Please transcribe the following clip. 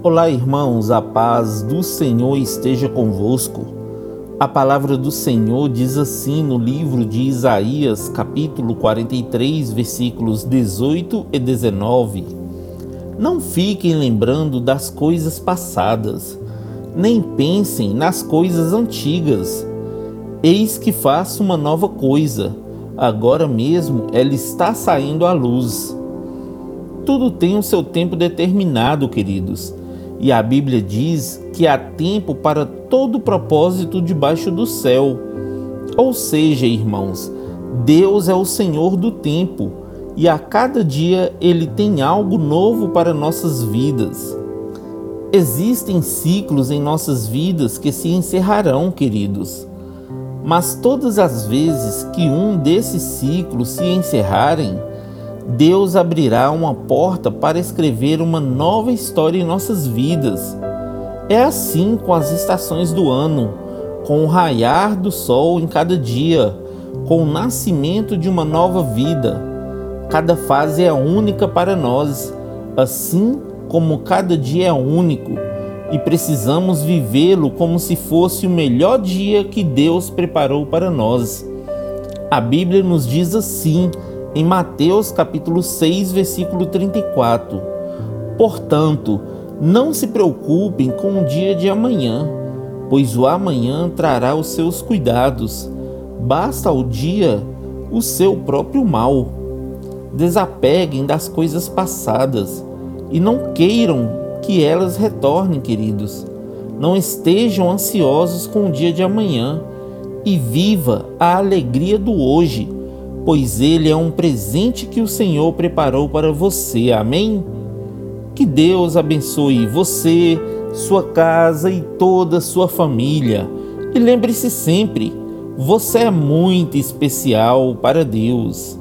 Olá, irmãos, a paz do Senhor esteja convosco. A palavra do Senhor diz assim no livro de Isaías, capítulo 43, versículos 18 e 19: Não fiquem lembrando das coisas passadas, nem pensem nas coisas antigas. Eis que faço uma nova coisa, agora mesmo ela está saindo à luz. Tudo tem o seu tempo determinado, queridos e a Bíblia diz que há tempo para todo propósito debaixo do céu. Ou seja, irmãos, Deus é o Senhor do tempo e a cada dia ele tem algo novo para nossas vidas. Existem ciclos em nossas vidas que se encerrarão, queridos. Mas todas as vezes que um desses ciclos se encerrarem, Deus abrirá uma porta para escrever uma nova história em nossas vidas. É assim com as estações do ano, com o raiar do sol em cada dia, com o nascimento de uma nova vida. Cada fase é única para nós, assim como cada dia é único, e precisamos vivê-lo como se fosse o melhor dia que Deus preparou para nós. A Bíblia nos diz assim em Mateus capítulo 6, versículo 34. Portanto, não se preocupem com o dia de amanhã, pois o amanhã trará os seus cuidados. Basta ao dia o seu próprio mal. Desapeguem das coisas passadas e não queiram que elas retornem, queridos. Não estejam ansiosos com o dia de amanhã e viva a alegria do hoje pois ele é um presente que o Senhor preparou para você. Amém? Que Deus abençoe você, sua casa e toda a sua família. E lembre-se sempre, você é muito especial para Deus.